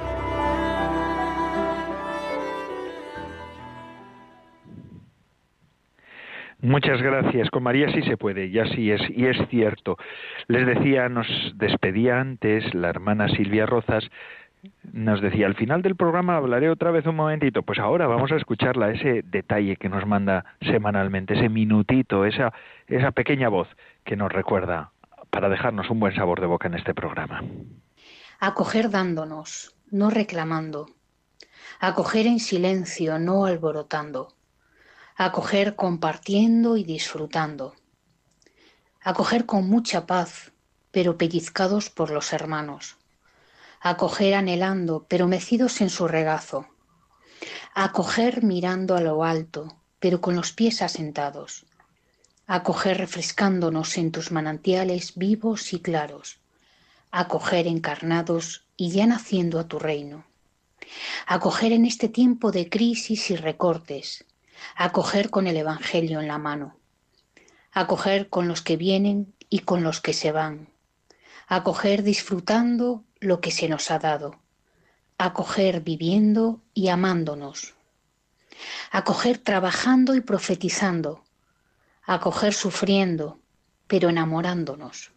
Muchas gracias. Con María sí se puede, y así es, y es cierto. Les decía, nos despedía antes la hermana Silvia Rozas, nos decía, al final del programa hablaré otra vez un momentito. Pues ahora vamos a escucharla, ese detalle que nos manda semanalmente, ese minutito, esa, esa pequeña voz que nos recuerda para dejarnos un buen sabor de boca en este programa. Acoger dándonos, no reclamando. Acoger en silencio, no alborotando acoger compartiendo y disfrutando, acoger con mucha paz, pero pellizcados por los hermanos, acoger anhelando, pero mecidos en su regazo, acoger mirando a lo alto, pero con los pies asentados, acoger refrescándonos en tus manantiales vivos y claros, acoger encarnados y ya naciendo a tu reino, acoger en este tiempo de crisis y recortes, acoger con el Evangelio en la mano, acoger con los que vienen y con los que se van, acoger disfrutando lo que se nos ha dado, acoger viviendo y amándonos, acoger trabajando y profetizando, acoger sufriendo, pero enamorándonos,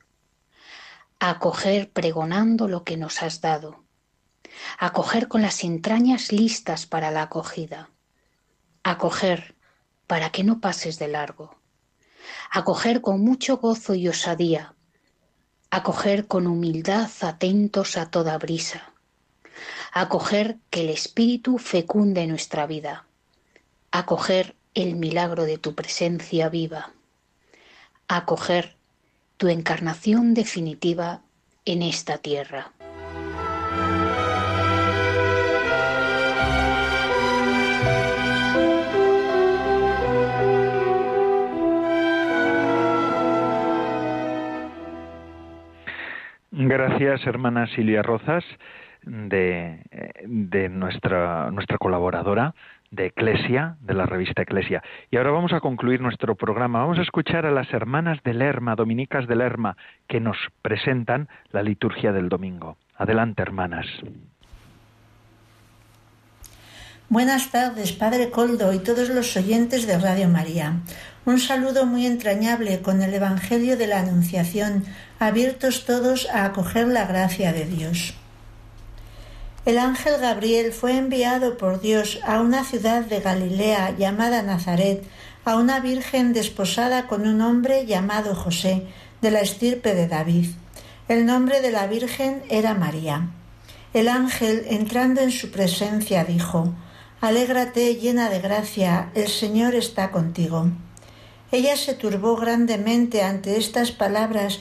acoger pregonando lo que nos has dado, acoger con las entrañas listas para la acogida, acoger para que no pases de largo, acoger con mucho gozo y osadía, acoger con humildad atentos a toda brisa, acoger que el Espíritu fecunde nuestra vida, acoger el milagro de tu presencia viva, acoger tu encarnación definitiva en esta tierra. Gracias, hermana Silvia Rozas, de, de nuestra, nuestra colaboradora de Eclesia, de la revista Eclesia. Y ahora vamos a concluir nuestro programa. Vamos a escuchar a las hermanas de Lerma, dominicas de Lerma, que nos presentan la liturgia del domingo. Adelante, hermanas. Buenas tardes, Padre Coldo y todos los oyentes de Radio María. Un saludo muy entrañable con el Evangelio de la Anunciación, abiertos todos a acoger la gracia de Dios. El ángel Gabriel fue enviado por Dios a una ciudad de Galilea llamada Nazaret, a una virgen desposada con un hombre llamado José, de la estirpe de David. El nombre de la virgen era María. El ángel, entrando en su presencia, dijo, Alégrate llena de gracia, el Señor está contigo. Ella se turbó grandemente ante estas palabras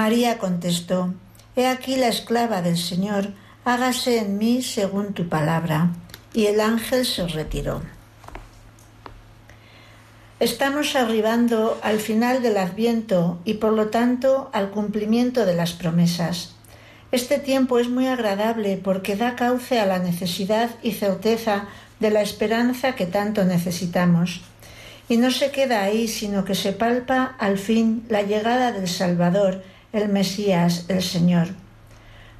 María contestó, He aquí la esclava del Señor, hágase en mí según tu palabra. Y el ángel se retiró. Estamos arribando al final del adviento y por lo tanto al cumplimiento de las promesas. Este tiempo es muy agradable porque da cauce a la necesidad y certeza de la esperanza que tanto necesitamos. Y no se queda ahí, sino que se palpa al fin la llegada del Salvador, el Mesías, el Señor.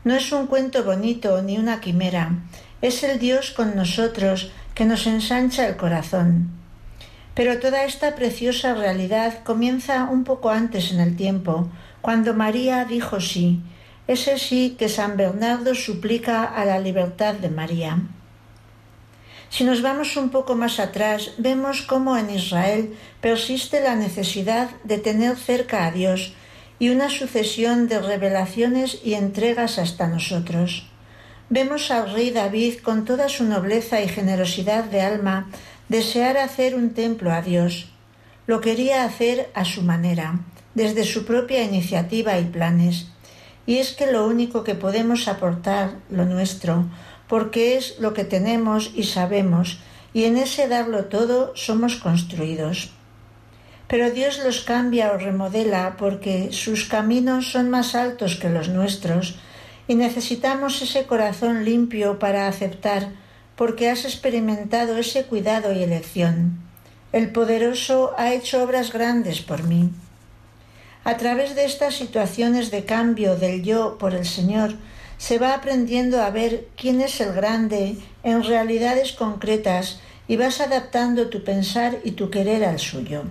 No es un cuento bonito ni una quimera, es el Dios con nosotros que nos ensancha el corazón. Pero toda esta preciosa realidad comienza un poco antes en el tiempo, cuando María dijo sí, ese sí que San Bernardo suplica a la libertad de María. Si nos vamos un poco más atrás, vemos cómo en Israel persiste la necesidad de tener cerca a Dios, y una sucesión de revelaciones y entregas hasta nosotros. Vemos al rey David con toda su nobleza y generosidad de alma desear hacer un templo a Dios. Lo quería hacer a su manera, desde su propia iniciativa y planes. Y es que lo único que podemos aportar, lo nuestro, porque es lo que tenemos y sabemos, y en ese darlo todo somos construidos pero Dios los cambia o remodela porque sus caminos son más altos que los nuestros y necesitamos ese corazón limpio para aceptar porque has experimentado ese cuidado y elección. El poderoso ha hecho obras grandes por mí. A través de estas situaciones de cambio del yo por el Señor, se va aprendiendo a ver quién es el grande en realidades concretas y vas adaptando tu pensar y tu querer al suyo.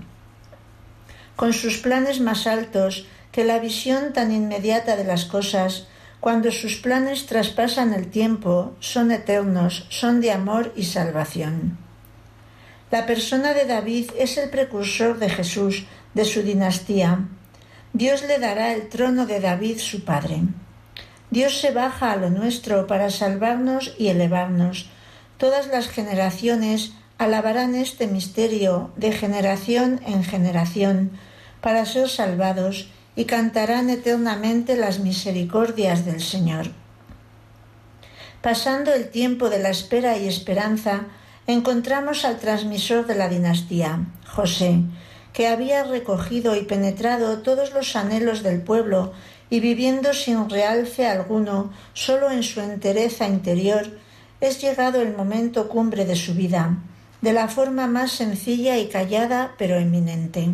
Con sus planes más altos que la visión tan inmediata de las cosas, cuando sus planes traspasan el tiempo, son eternos, son de amor y salvación. La persona de David es el precursor de Jesús, de su dinastía. Dios le dará el trono de David su padre. Dios se baja a lo nuestro para salvarnos y elevarnos. Todas las generaciones alabarán este misterio de generación en generación para ser salvados y cantarán eternamente las misericordias del Señor. Pasando el tiempo de la espera y esperanza, encontramos al transmisor de la dinastía, José, que había recogido y penetrado todos los anhelos del pueblo y viviendo sin realce alguno, solo en su entereza interior, es llegado el momento cumbre de su vida, de la forma más sencilla y callada pero eminente.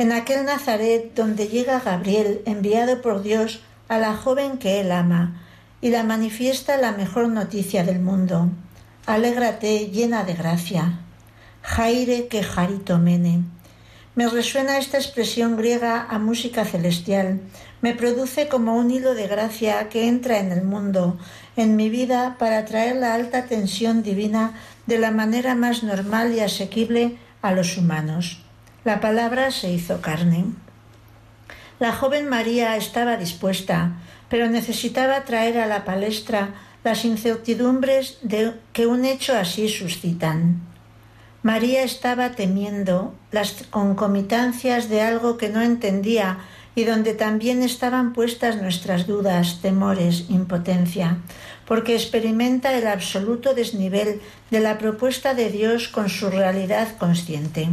En aquel Nazaret donde llega Gabriel, enviado por Dios a la joven que él ama, y la manifiesta la mejor noticia del mundo. Alégrate llena de gracia. Jaire que jarito mene. Me resuena esta expresión griega a música celestial. Me produce como un hilo de gracia que entra en el mundo, en mi vida, para traer la alta tensión divina de la manera más normal y asequible a los humanos. La palabra se hizo carne. La joven María estaba dispuesta, pero necesitaba traer a la palestra las incertidumbres de que un hecho así suscitan. María estaba temiendo las concomitancias de algo que no entendía y donde también estaban puestas nuestras dudas, temores, impotencia, porque experimenta el absoluto desnivel de la propuesta de Dios con su realidad consciente.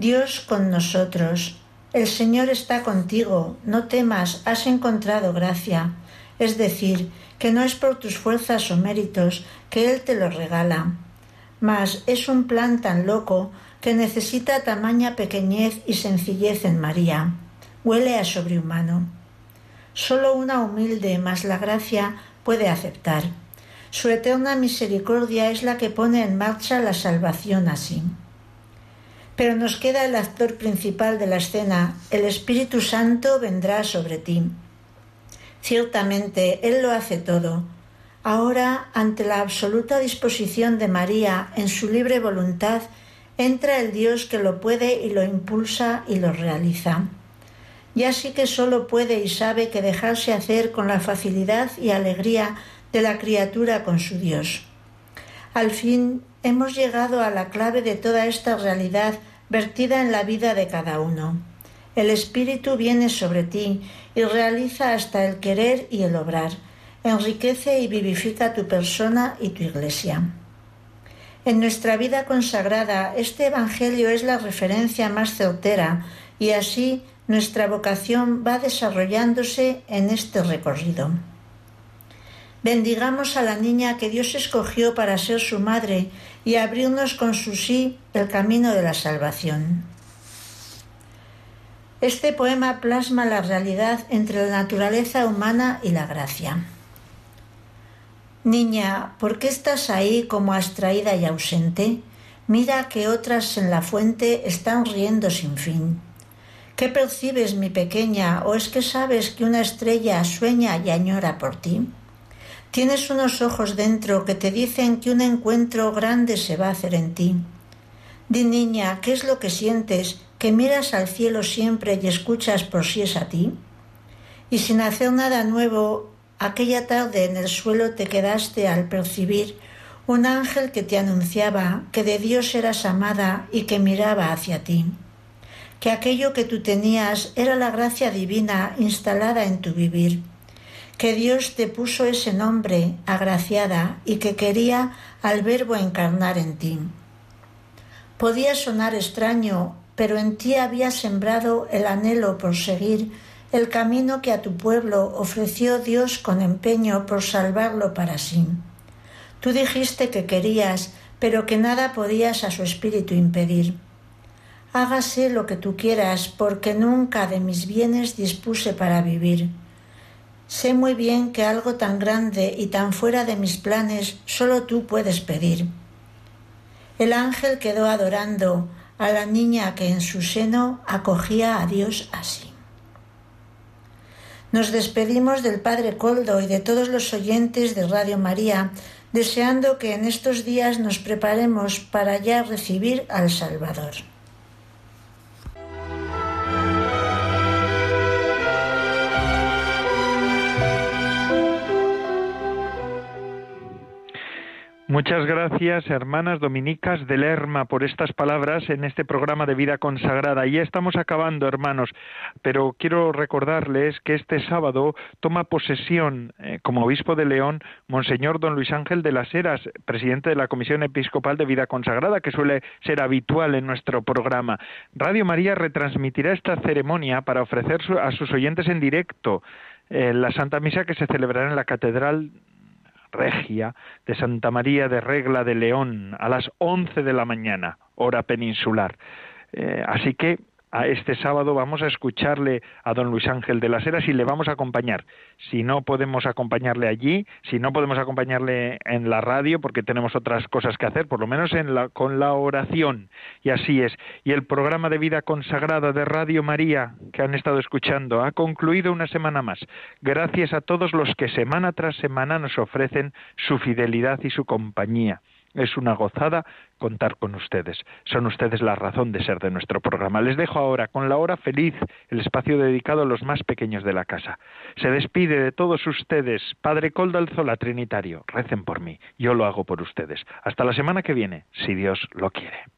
Dios con nosotros, el Señor está contigo, no temas, has encontrado gracia, es decir, que no es por tus fuerzas o méritos que Él te lo regala, mas es un plan tan loco que necesita tamaña pequeñez y sencillez en María. Huele a sobrehumano. Solo una humilde más la gracia puede aceptar. Su eterna misericordia es la que pone en marcha la salvación así. Pero nos queda el actor principal de la escena, el Espíritu Santo vendrá sobre ti. Ciertamente, Él lo hace todo. Ahora, ante la absoluta disposición de María en su libre voluntad, entra el Dios que lo puede y lo impulsa y lo realiza. Ya sí que solo puede y sabe que dejarse hacer con la facilidad y alegría de la criatura con su Dios. Al fin hemos llegado a la clave de toda esta realidad vertida en la vida de cada uno. El Espíritu viene sobre ti y realiza hasta el querer y el obrar. Enriquece y vivifica tu persona y tu iglesia. En nuestra vida consagrada, este Evangelio es la referencia más certera y así nuestra vocación va desarrollándose en este recorrido. Bendigamos a la niña que Dios escogió para ser su madre y abrirnos con su sí el camino de la salvación. Este poema plasma la realidad entre la naturaleza humana y la gracia. Niña, ¿por qué estás ahí como abstraída y ausente? Mira que otras en la fuente están riendo sin fin. ¿Qué percibes, mi pequeña, o es que sabes que una estrella sueña y añora por ti? Tienes unos ojos dentro que te dicen que un encuentro grande se va a hacer en ti. Di niña, ¿qué es lo que sientes? ¿Que miras al cielo siempre y escuchas por si es a ti? Y sin hacer nada nuevo, aquella tarde en el suelo te quedaste al percibir un ángel que te anunciaba que de Dios eras amada y que miraba hacia ti, que aquello que tú tenías era la gracia divina instalada en tu vivir que Dios te puso ese nombre, agraciada, y que quería al verbo encarnar en ti. Podía sonar extraño, pero en ti había sembrado el anhelo por seguir el camino que a tu pueblo ofreció Dios con empeño por salvarlo para sí. Tú dijiste que querías, pero que nada podías a su espíritu impedir. Hágase lo que tú quieras, porque nunca de mis bienes dispuse para vivir Sé muy bien que algo tan grande y tan fuera de mis planes solo tú puedes pedir. El ángel quedó adorando a la niña que en su seno acogía a Dios así. Nos despedimos del Padre Coldo y de todos los oyentes de Radio María, deseando que en estos días nos preparemos para ya recibir al Salvador. Muchas gracias, hermanas dominicas de Lerma, por estas palabras en este programa de vida consagrada. Ya estamos acabando, hermanos, pero quiero recordarles que este sábado toma posesión eh, como obispo de León Monseñor don Luis Ángel de las Heras, presidente de la Comisión Episcopal de Vida Consagrada, que suele ser habitual en nuestro programa. Radio María retransmitirá esta ceremonia para ofrecer a sus oyentes en directo eh, la Santa Misa que se celebrará en la Catedral regia de Santa María de Regla de León a las once de la mañana, hora peninsular. Eh, así que a este sábado vamos a escucharle a don Luis Ángel de las Heras y le vamos a acompañar. Si no podemos acompañarle allí, si no podemos acompañarle en la radio porque tenemos otras cosas que hacer, por lo menos en la, con la oración. Y así es. Y el programa de vida consagrada de Radio María que han estado escuchando ha concluido una semana más. Gracias a todos los que semana tras semana nos ofrecen su fidelidad y su compañía. Es una gozada contar con ustedes. Son ustedes la razón de ser de nuestro programa. Les dejo ahora con la hora feliz, el espacio dedicado a los más pequeños de la casa. Se despide de todos ustedes, Padre Coldo Alzola Trinitario. Recen por mí, yo lo hago por ustedes. Hasta la semana que viene, si Dios lo quiere.